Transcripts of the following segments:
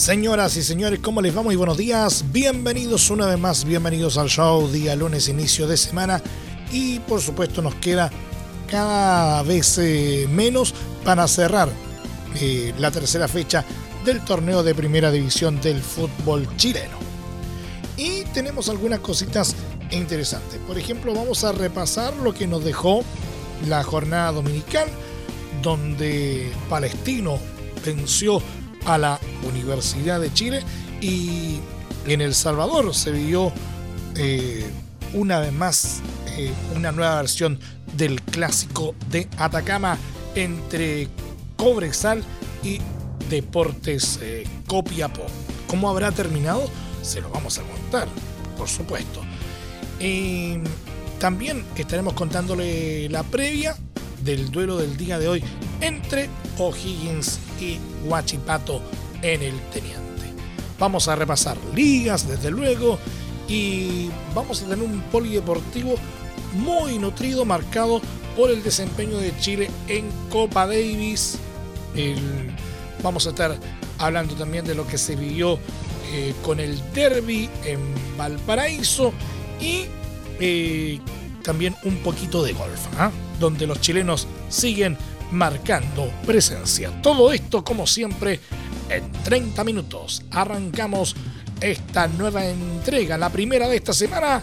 Señoras y señores, ¿cómo les va? Muy buenos días. Bienvenidos una vez más, bienvenidos al show día lunes, inicio de semana. Y por supuesto nos queda cada vez eh, menos para cerrar eh, la tercera fecha del torneo de primera división del fútbol chileno. Y tenemos algunas cositas interesantes. Por ejemplo, vamos a repasar lo que nos dejó la jornada dominical, donde Palestino venció a la Universidad de Chile y en El Salvador se vio eh, una vez más eh, una nueva versión del clásico de Atacama entre Cobresal y Deportes eh, Copiapó. ¿Cómo habrá terminado? Se lo vamos a contar, por supuesto. también estaremos contándole la previa del duelo del día de hoy entre O'Higgins y Huachipato en el Teniente. Vamos a repasar ligas, desde luego, y vamos a tener un polideportivo muy nutrido, marcado por el desempeño de Chile en Copa Davis. vamos a estar hablando también de lo que se vivió eh, con el derby en Valparaíso y eh, también un poquito de golf, ¿ah? donde los chilenos siguen marcando presencia. Todo esto, como siempre, en 30 minutos. Arrancamos esta nueva entrega, la primera de esta semana,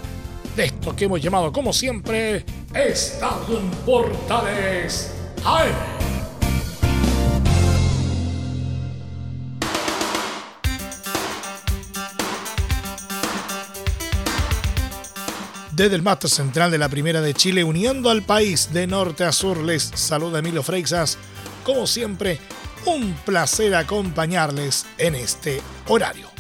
de esto que hemos llamado, como siempre, Estadio Portales Desde el máster central de la Primera de Chile, uniendo al país de norte a sur, les saluda Emilio Freixas. Como siempre, un placer acompañarles en este horario.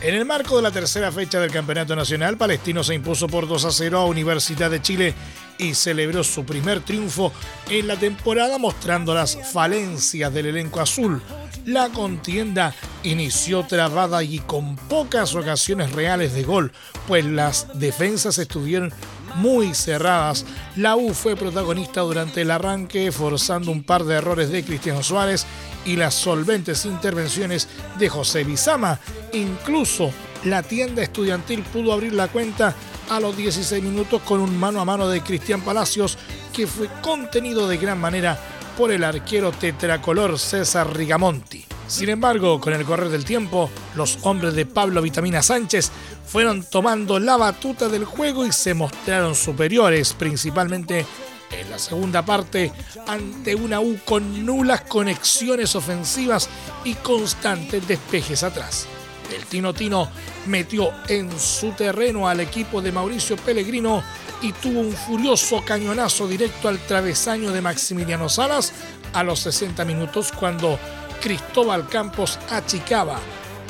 En el marco de la tercera fecha del Campeonato Nacional, Palestino se impuso por 2 a 0 a Universidad de Chile y celebró su primer triunfo en la temporada mostrando las falencias del elenco azul. La contienda inició trabada y con pocas ocasiones reales de gol, pues las defensas estuvieron muy cerradas. La U fue protagonista durante el arranque, forzando un par de errores de Cristiano Suárez y las solventes intervenciones de José Bizama. Incluso la tienda estudiantil pudo abrir la cuenta a los 16 minutos con un mano a mano de Cristian Palacios que fue contenido de gran manera por el arquero tetracolor César Rigamonti. Sin embargo, con el correr del tiempo, los hombres de Pablo Vitamina Sánchez fueron tomando la batuta del juego y se mostraron superiores, principalmente en la segunda parte, ante una U con nulas conexiones ofensivas y constantes despejes atrás. El Tino Tino metió en su terreno al equipo de Mauricio Pellegrino y tuvo un furioso cañonazo directo al travesaño de Maximiliano Salas a los 60 minutos cuando Cristóbal Campos achicaba.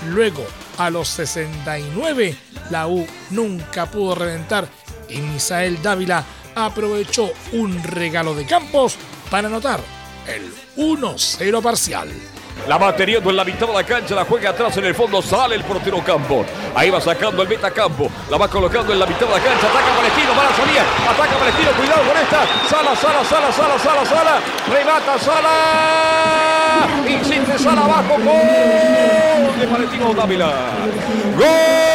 Luego, a los 69, la U nunca pudo reventar y Misael Dávila aprovechó un regalo de Campos para anotar el 1-0 parcial. La va teniendo en la mitad de la cancha, la juega atrás en el fondo, sale el portero Campo. Ahí va sacando el meta Campo, la va colocando en la mitad de la cancha, ataca Palestino, va a salir, ataca Palestino, cuidado con esta. Sala, sala, sala, sala, sala, sala, remata Sala. Insiste Sala abajo, gol de Palestino Dávila. Gol.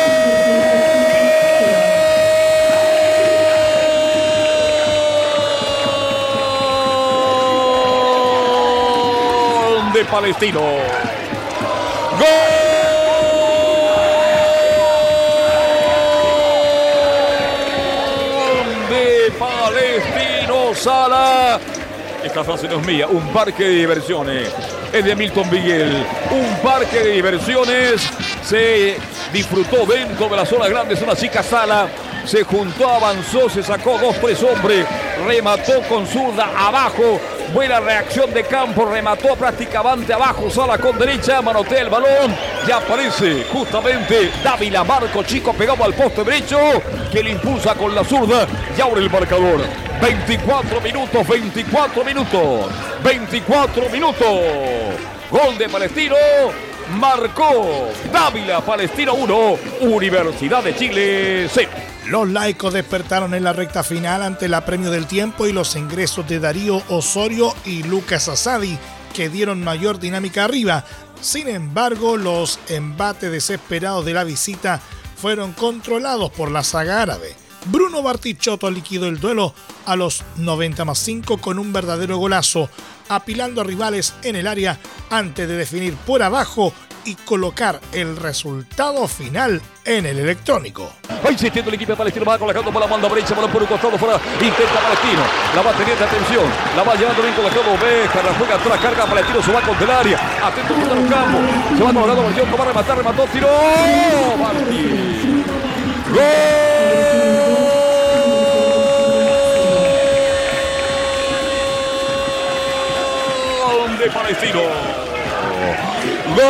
Palestino. ¡Gol! De Palestino Sala. Esta frase no es mía, un parque de diversiones. Es de Milton Miguel. Un parque de diversiones. Se disfrutó dentro de la zona grande, una chica sala. Se juntó, avanzó, se sacó dos, tres hombres. Remató con zurda abajo Buena reacción de campo, remató prácticamente abajo, Sala con derecha, manotea el balón. Ya aparece justamente Dávila, Marco Chico pegado al poste derecho, que le impulsa con la zurda y abre el marcador. 24 minutos, 24 minutos, 24 minutos. Gol de Palestino, marcó Dávila, Palestino 1, Universidad de Chile 0. Los laicos despertaron en la recta final ante el apremio del tiempo y los ingresos de Darío Osorio y Lucas Asadi, que dieron mayor dinámica arriba. Sin embargo, los embates desesperados de la visita fueron controlados por la saga árabe. Bruno Bartichotto liquidó el duelo a los 90 más 5 con un verdadero golazo, apilando a rivales en el área antes de definir por abajo y colocar el resultado final en el electrónico. Va insistiendo el equipo palestino, va colocando por la banda derecha, por un costado, fuera, intenta Palestino, la va teniendo atención, la va llevando bien colocado, Beja, la juega atrás, carga Palestino, se va con el área, atento por los campos, se va colocando versión, va a rematar, remató, tiró, Martín. ¡Gol! de Palestino. ¡Gol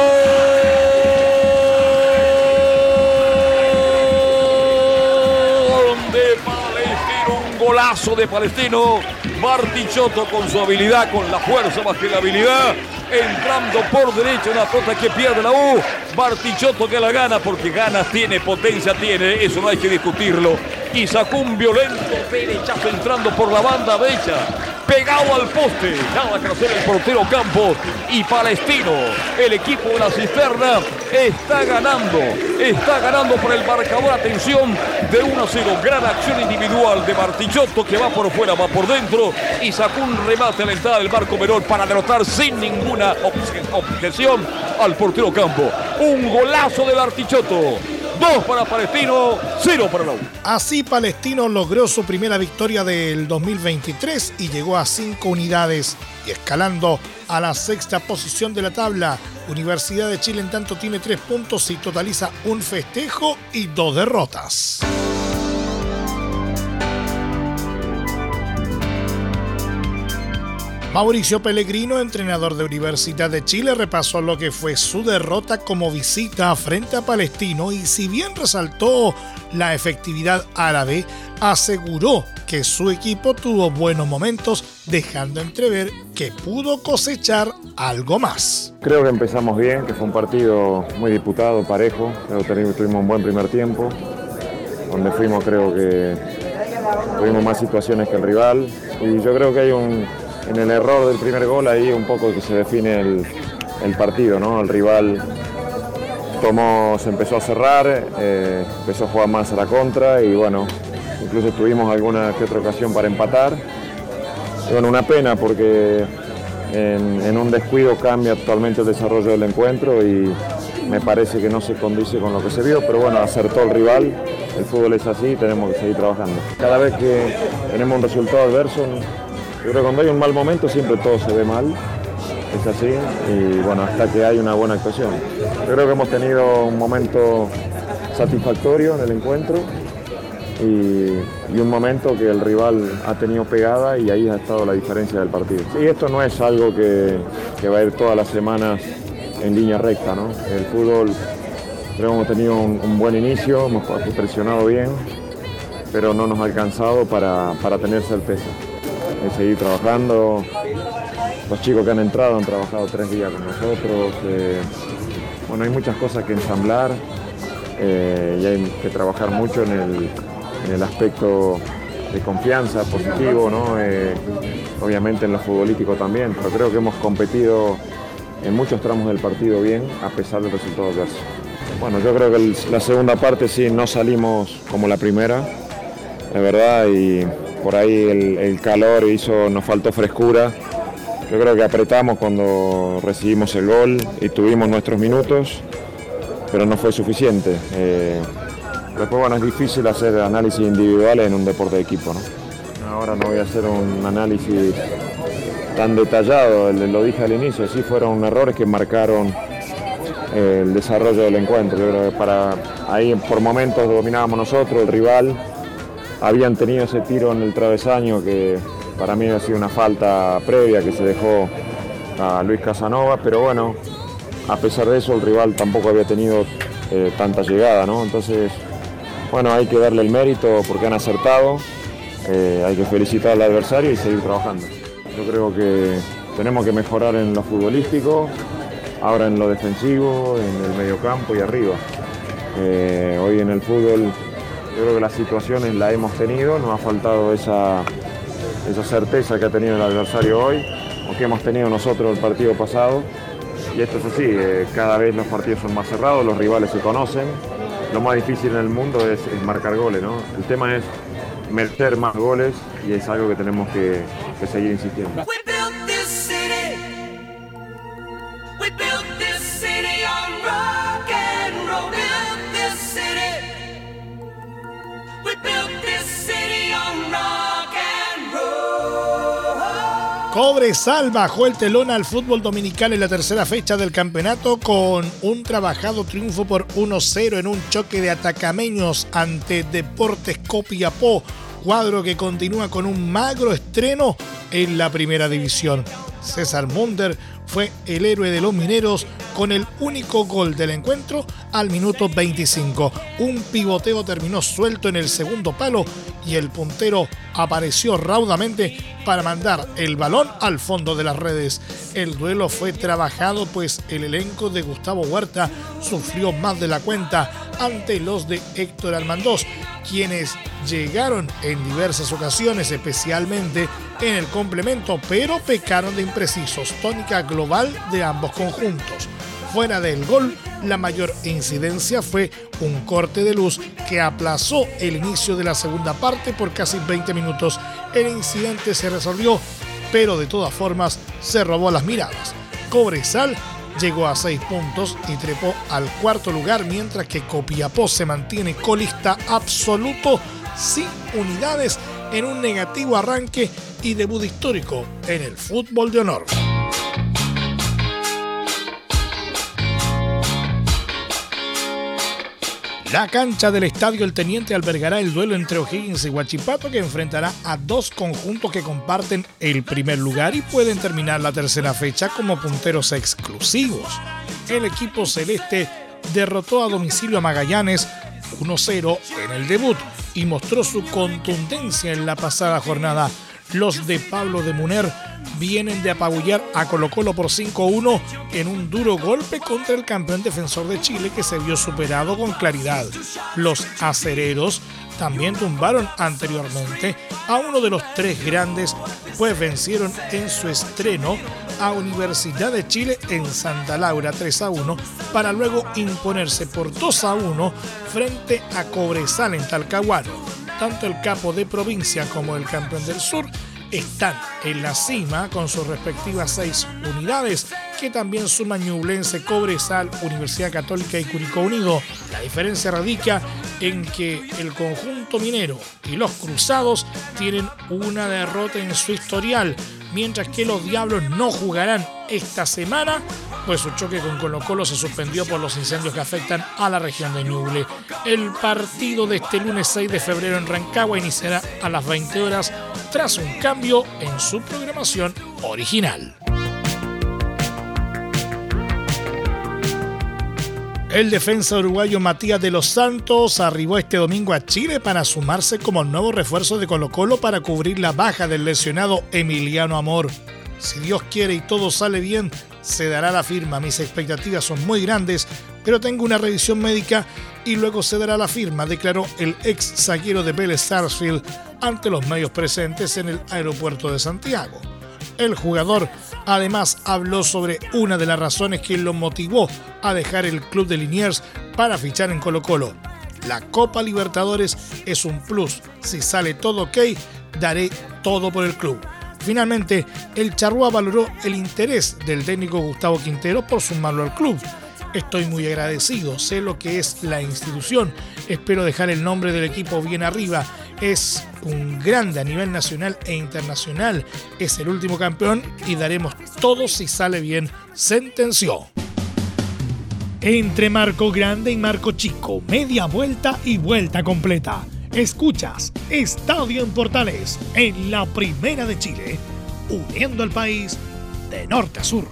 de Palestino! Un golazo de Palestino. Martichotto con su habilidad, con la fuerza más que la habilidad. Entrando por derecha una pelota que pierde la U. Martichotto que la gana porque ganas tiene, potencia tiene. Eso no hay que discutirlo. Y sacó un violento derechazo entrando por la banda derecha pegado al poste. Nada que hacer el portero Campos y Palestino. El equipo de la cisterna está ganando. Está ganando por el marcador. Atención de 1 0. Gran acción individual de Martichotto que va por fuera, va por dentro y sacó un remate a la entrada del barco menor para derrotar sin ninguna objeción al portero Campo. Un golazo de Martichotto. Dos para Palestino, cero para la U. Así Palestino logró su primera victoria del 2023 y llegó a cinco unidades y escalando a la sexta posición de la tabla. Universidad de Chile en tanto tiene tres puntos y totaliza un festejo y dos derrotas. Mauricio Pellegrino, entrenador de Universidad de Chile, repasó lo que fue su derrota como visita frente a Palestino y si bien resaltó la efectividad árabe, aseguró que su equipo tuvo buenos momentos, dejando entrever que pudo cosechar algo más. Creo que empezamos bien, que fue un partido muy disputado, parejo, creo que tuvimos un buen primer tiempo, donde fuimos creo que tuvimos más situaciones que el rival y yo creo que hay un en el error del primer gol ahí un poco que se define el, partido, ¿no? El rival tomó, se empezó a cerrar, eh, empezó a jugar más a la contra y bueno, incluso tuvimos alguna que otra ocasión para empatar. bueno, una pena porque en, un descuido cambia totalmente el desarrollo del encuentro y me parece que no se condice con lo que se vio, pero bueno, acertó el rival, el fútbol es así, tenemos que seguir trabajando. Cada vez que tenemos un resultado adverso, yo creo que cuando hay un mal momento siempre todo se ve mal, es así, y bueno, hasta que hay una buena actuación. Yo creo que hemos tenido un momento satisfactorio en el encuentro y, un momento que el rival ha tenido pegada y ahí ha estado la diferencia del partido. Y esto no es algo que, va a ir todas las semanas en línea recta, ¿no? El fútbol creo que hemos tenido un, buen inicio, hemos presionado bien, pero no nos ha alcanzado para, para tener certeza seguir trabajando. Los chicos que han entrado han trabajado tres días con nosotros. Eh, bueno, hay muchas cosas que ensamblar eh, y hay que trabajar mucho en el, aspecto de confianza positivo, ¿no? Eh, obviamente en lo futbolístico también, pero creo que hemos competido en muchos tramos del partido bien a pesar del resultado adverso. Bueno, yo creo que la segunda parte sí no salimos como la primera, la verdad, y por ahí el, calor hizo, nos faltó frescura. Yo creo que apretamos cuando recibimos el gol y tuvimos nuestros minutos, pero no fue suficiente. Eh, después bueno, es difícil hacer análisis individuales en un deporte de equipo. Ahora no voy a hacer un análisis tan detallado, lo dije al inicio, sí fueron errores que marcaron eh, el desarrollo del encuentro. Yo creo que para ahí por momentos dominábamos nosotros, el rival, habían tenido ese tiro en el travesaño que para mí ha sido una falta previa que se dejó a Luis Casanova, pero bueno, a pesar de eso el rival tampoco había tenido eh, tanta llegada, ¿no? Entonces, bueno, hay que darle el mérito porque han acertado, eh, hay que felicitar al adversario y seguir trabajando. Yo creo que tenemos que mejorar en lo futbolístico, ahora en lo defensivo, en el mediocampo y arriba. Eh, hoy en el fútbol yo creo que las situaciones las hemos tenido, nos ha faltado esa, esa certeza que ha tenido el adversario hoy o que hemos tenido nosotros el partido pasado. Y esto es así, eh, cada vez los partidos son más cerrados, los rivales se conocen. Lo más difícil en el mundo es, marcar goles, ¿no? El tema es meter más goles y es algo que tenemos que seguir insistiendo. Cobresal bajó el telón al fútbol dominical en la tercera fecha del campeonato con un trabajado triunfo por 1-0 en un choque de atacameños ante Deportes Copiapó, cuadro que continúa con un magro estreno en la primera división. César Munder fue el héroe de los mineros con el único gol del encuentro al minuto 25. Un pivoteo terminó suelto en el segundo palo y el puntero apareció raudamente para mandar el balón al fondo de las redes. El duelo fue trabajado pues el elenco de Gustavo Huerta sufrió más de la cuenta ante los de Héctor Armandós, quienes llegaron en diversas ocasiones, especialmente en el complemento, pero pecaron de imprecisos, tónica global de ambos conjuntos. Fuera del gol, la mayor incidencia fue un corte de luz que aplazó el inicio de la segunda parte por casi 20 minutos. El incidente se resolvió, pero de todas formas se robó las miradas. Cobresal llegó a 6 puntos y trepó al cuarto lugar, mientras que Copiapó se mantiene colista absoluto sin unidades en un negativo arranque y debut histórico en el fútbol de honor. La cancha del estadio El Teniente albergará el duelo entre O'Higgins y Huachipato que enfrentará a dos conjuntos que comparten el primer lugar y pueden terminar la tercera fecha como punteros exclusivos. El equipo celeste derrotó a domicilio a Magallanes 1-0 en el debut y mostró su contundencia en la pasada jornada. Los de Pablo de Muner vienen de apabullar a Colo Colo por 5-1 en un duro golpe contra el campeón defensor de Chile que se vio superado con claridad. Los acereros también tumbaron anteriormente a uno de los tres grandes, pues vencieron en su estreno a Universidad de Chile en Santa Laura 3 a 1 para luego imponerse por 2 a 1 frente a Cobresal en Talcahuano. Tanto el capo de provincia como el campeón del sur están en la cima con sus respectivas seis unidades, que también suman Ñublense, Cobresal, Universidad Católica y Curicó Unido. La diferencia radica en que el conjunto minero y los cruzados tienen una derrota en su historial, mientras que los Diablos no jugarán esta semana, pues su choque con Colo Colo se suspendió por los incendios que afectan a la región de Ñuble. El partido de este lunes 6 de febrero en Rancagua iniciará a las 20 horas tras un cambio en su programación original. El defensa uruguayo Matías de los Santos arribó este domingo a Chile para sumarse como nuevo refuerzo de Colo Colo para cubrir la baja del lesionado Emiliano Amor. Si Dios quiere y todo sale bien, se dará la firma. Mis expectativas son muy grandes, pero tengo una revisión médica y luego se dará la firma, declaró el ex zaguero de Vélez Sarsfield ante los medios presentes en el aeropuerto de Santiago. El jugador además habló sobre una de las razones que lo motivó a dejar el club de Liniers para fichar en Colo Colo. La Copa Libertadores es un plus. Si sale todo ok, daré todo por el club. Finalmente, el Charrúa valoró el interés del técnico Gustavo Quintero por sumarlo al club. Estoy muy agradecido, sé lo que es la institución, espero dejar el nombre del equipo bien arriba es un grande a nivel nacional e internacional, es el último campeón y daremos todo si sale bien, sentenció. Entre marco grande y marco chico, media vuelta y vuelta completa. Escuchas Estadio en Portales en la Primera de Chile, uniendo al país de norte a sur.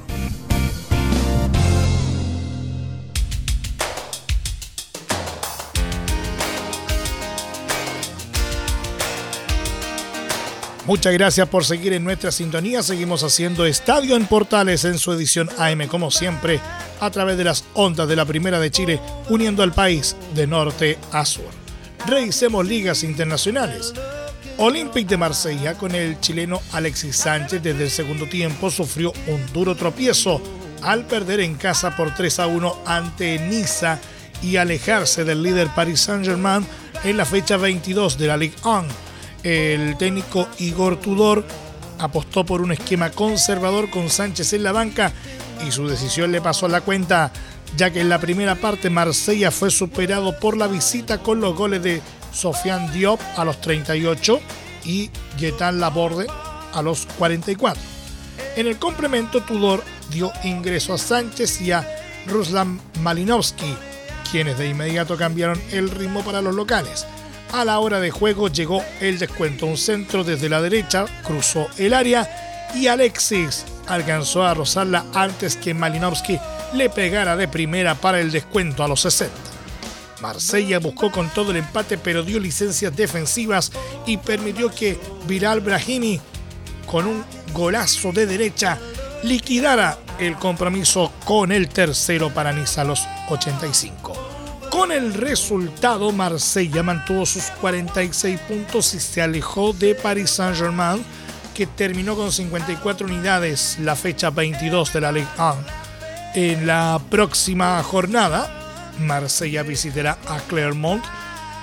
Muchas gracias por seguir en nuestra sintonía. Seguimos haciendo Estadio en Portales en su edición AM, como siempre, a través de las ondas de la Primera de Chile, uniendo al país de norte a sur. Revisemos ligas internacionales. Olympique de Marsella con el chileno Alexis Sánchez desde el segundo tiempo sufrió un duro tropiezo al perder en casa por 3 a 1 ante Niza y alejarse del líder Paris Saint-Germain en la fecha 22 de la Ligue 1 el técnico Igor Tudor apostó por un esquema conservador con Sánchez en la banca y su decisión le pasó a la cuenta, ya que en la primera parte Marsella fue superado por la visita con los goles de Sofiane Diop a los 38 y Getan Laborde a los 44. En el complemento, Tudor dio ingreso a Sánchez y a Ruslan Malinovsky, quienes de inmediato cambiaron el ritmo para los locales. A la hora de juego llegó el descuento. Un centro desde la derecha cruzó el área y Alexis alcanzó a rozarla antes que Malinowski le pegara de primera para el descuento a los 60. Marsella buscó con todo el empate pero dio licencias defensivas y permitió que Viral Brahimi con un golazo de derecha liquidara el compromiso con el tercero para Niza a los 85. Con el resultado, Marsella mantuvo sus 46 puntos y se alejó de Paris Saint-Germain, que terminó con 54 unidades la fecha 22 de la Ligue 1. En la próxima jornada, Marsella visitará a Clermont,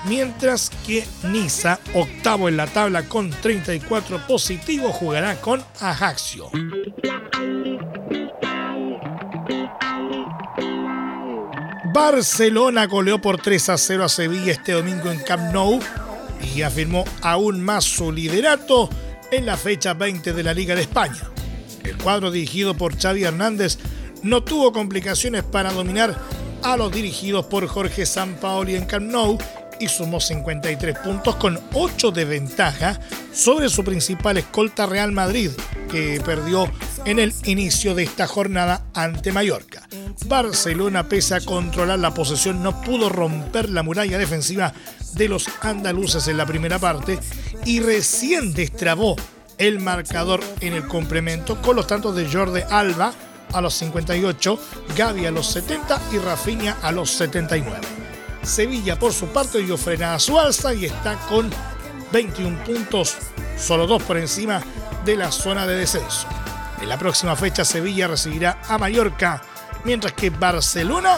mientras que Niza, octavo en la tabla con 34 positivos, jugará con Ajaccio. Barcelona goleó por 3 a 0 a Sevilla este domingo en Camp Nou y afirmó aún más su liderato en la fecha 20 de la Liga de España. El cuadro dirigido por Xavi Hernández no tuvo complicaciones para dominar a los dirigidos por Jorge Sampaoli en Camp Nou y sumó 53 puntos con 8 de ventaja sobre su principal escolta Real Madrid, que perdió en el inicio de esta jornada ante Mallorca. Barcelona, pese a controlar la posesión, no pudo romper la muralla defensiva de los andaluces en la primera parte y recién destrabó el marcador en el complemento con los tantos de Jordi Alba a los 58, Gaby a los 70 y Rafinha a los 79. Sevilla por su parte dio frenada a su alza y está con 21 puntos, solo dos por encima de la zona de descenso. En la próxima fecha Sevilla recibirá a Mallorca mientras que Barcelona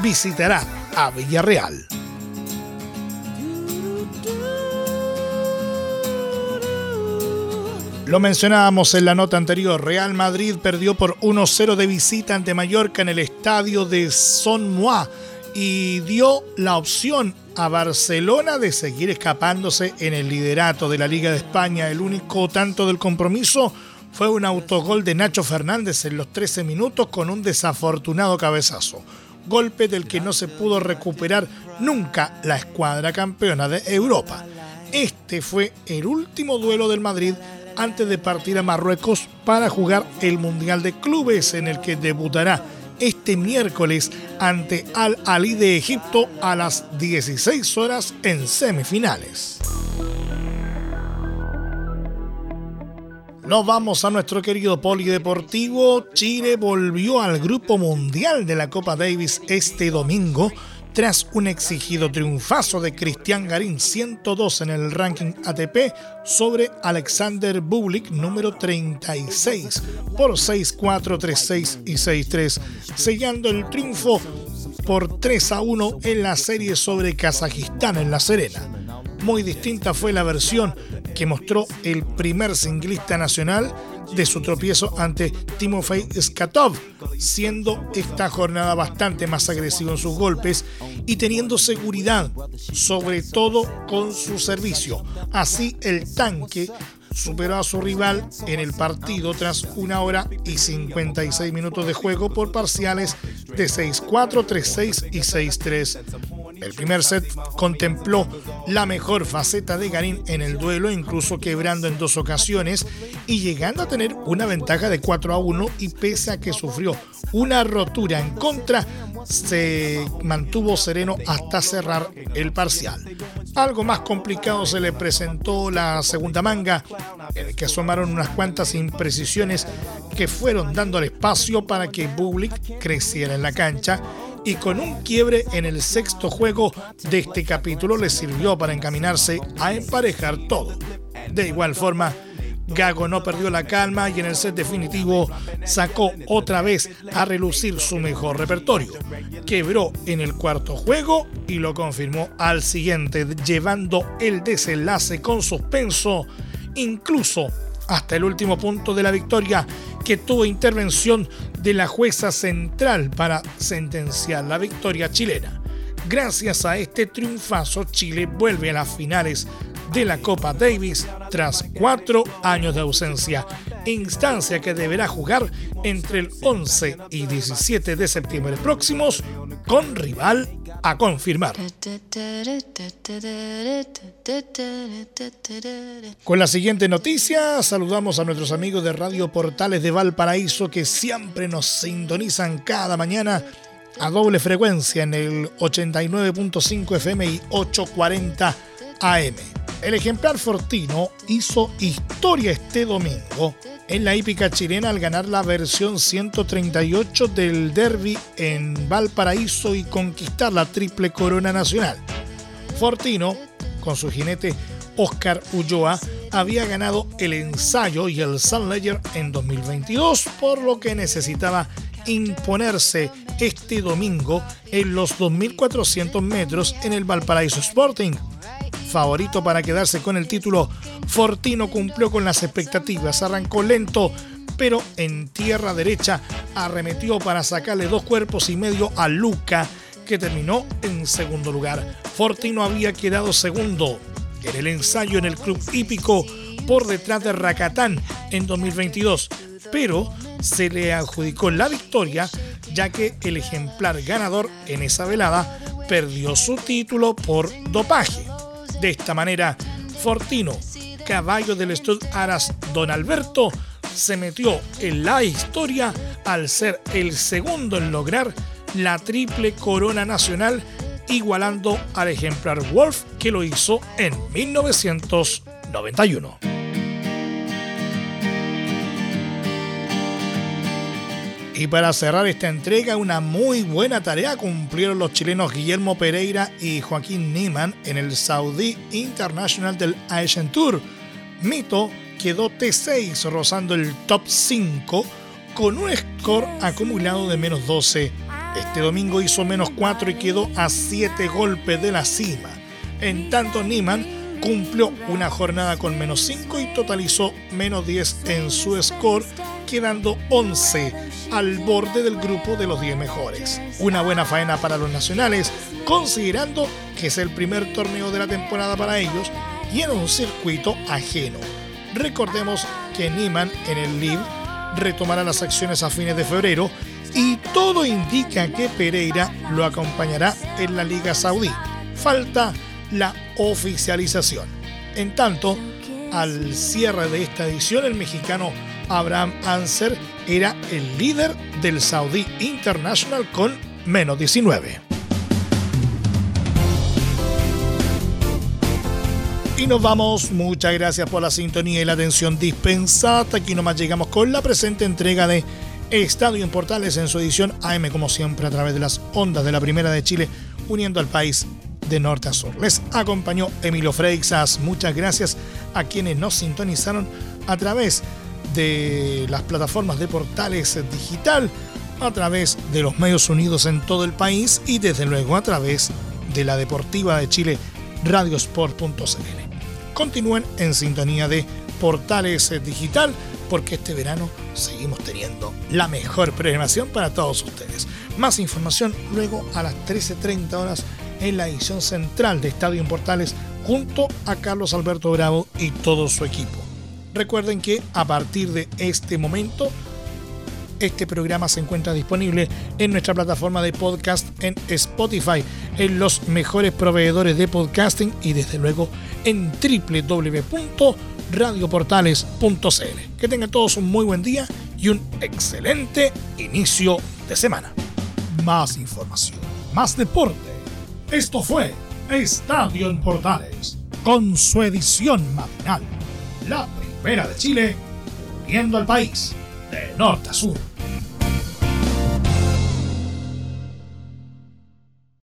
visitará a Villarreal. Lo mencionábamos en la nota anterior, Real Madrid perdió por 1-0 de visita ante Mallorca en el estadio de Son Moi y dio la opción a Barcelona de seguir escapándose en el liderato de la Liga de España. El único tanto del compromiso fue un autogol de Nacho Fernández en los 13 minutos con un desafortunado cabezazo. Golpe del que no se pudo recuperar nunca la escuadra campeona de Europa. Este fue el último duelo del Madrid antes de partir a Marruecos para jugar el Mundial de Clubes en el que debutará este miércoles ante Al Ali de Egipto a las 16 horas en semifinales. Nos vamos a nuestro querido polideportivo. Chile volvió al grupo mundial de la Copa Davis este domingo tras un exigido triunfazo de Cristian Garín 102 en el ranking ATP sobre Alexander Bublik número 36 por 6-4, 3-6 y 6-3, sellando el triunfo por 3 a 1 en la serie sobre Kazajistán en La Serena. Muy distinta fue la versión que mostró el primer singlista nacional de su tropiezo ante Timofey Skatov, siendo esta jornada bastante más agresivo en sus golpes y teniendo seguridad, sobre todo con su servicio. Así el tanque superó a su rival en el partido tras una hora y 56 minutos de juego por parciales de 6-4, 3-6 y 6-3 El primer set contempló la mejor faceta de Garín en el duelo, incluso quebrando en dos ocasiones y llegando a tener una ventaja de 4 a 1 y pese a que sufrió una rotura en contra, se mantuvo sereno hasta cerrar el parcial. Algo más complicado se le presentó la segunda manga, en el que asomaron unas cuantas imprecisiones que fueron dando el espacio para que Bublik creciera en la cancha y con un quiebre en el sexto juego de este capítulo le sirvió para encaminarse a emparejar todo. De igual forma, Gago no perdió la calma y en el set definitivo sacó otra vez a relucir su mejor repertorio. Quebró en el cuarto juego y lo confirmó al siguiente, llevando el desenlace con suspenso, incluso hasta el último punto de la victoria que tuvo intervención de la jueza central para sentenciar la victoria chilena. Gracias a este triunfazo, Chile vuelve a las finales de la Copa Davis tras cuatro años de ausencia, instancia que deberá jugar entre el 11 y 17 de septiembre próximos con rival a confirmar. Con la siguiente noticia, saludamos a nuestros amigos de Radio Portales de Valparaíso que siempre nos sintonizan cada mañana a doble frecuencia en el 89.5 FM y 840 AM. El ejemplar Fortino hizo historia este domingo en la hípica chilena al ganar la versión 138 del Derby en Valparaíso y conquistar la triple corona nacional. Fortino, con su jinete Oscar Ulloa, había ganado el ensayo y el Sun Ledger en 2022, por lo que necesitaba imponerse este domingo en los 2.400 metros en el Valparaíso Sporting favorito para quedarse con el título, Fortino cumplió con las expectativas, arrancó lento, pero en tierra derecha arremetió para sacarle dos cuerpos y medio a Luca, que terminó en segundo lugar. Fortino había quedado segundo en el ensayo en el club hípico por detrás de Racatán en 2022, pero se le adjudicó la victoria ya que el ejemplar ganador en esa velada perdió su título por dopaje. De esta manera, Fortino, caballo del Stud Aras Don Alberto, se metió en la historia al ser el segundo en lograr la triple corona nacional, igualando al ejemplar Wolf que lo hizo en 1991. Y para cerrar esta entrega, una muy buena tarea cumplieron los chilenos Guillermo Pereira y Joaquín Niemann en el Saudi International del Asian Tour. Mito quedó T6 rozando el top 5 con un score acumulado de menos 12. Este domingo hizo menos 4 y quedó a 7 golpes de la cima. En tanto, Niemann cumplió una jornada con menos 5 y totalizó menos 10 en su score, quedando 11 al borde del grupo de los 10 mejores. Una buena faena para los nacionales, considerando que es el primer torneo de la temporada para ellos y en un circuito ajeno. Recordemos que Niman en el LIV retomará las acciones a fines de febrero y todo indica que Pereira lo acompañará en la Liga Saudí. Falta la oficialización. En tanto, al cierre de esta edición, el mexicano Abraham Anser era el líder del Saudi International con menos 19. Y nos vamos. Muchas gracias por la sintonía y la atención dispensada. Aquí nomás llegamos con la presente entrega de Estadio en Portales en su edición AM, como siempre, a través de las ondas de la Primera de Chile, uniendo al país de norte a sur. Les acompañó Emilio Freixas. Muchas gracias a quienes nos sintonizaron a través de las plataformas de portales digital, a través de los medios unidos en todo el país y desde luego a través de la Deportiva de Chile, radiosport.cl. Continúen en sintonía de Portales Digital porque este verano seguimos teniendo la mejor programación para todos ustedes. Más información luego a las 13.30 horas en la edición central de Estadio en Portales junto a Carlos Alberto Bravo y todo su equipo. Recuerden que a partir de este momento este programa se encuentra disponible en nuestra plataforma de podcast en Spotify. en los mejores proveedores de podcasting y desde luego en www.radioportales.cl. Que tengan todos un muy buen día y un excelente inicio de semana. Más información, más deporte. Esto fue Estadio en Portales, con su edición matinal. La de Chile, viendo al país de norte a sur.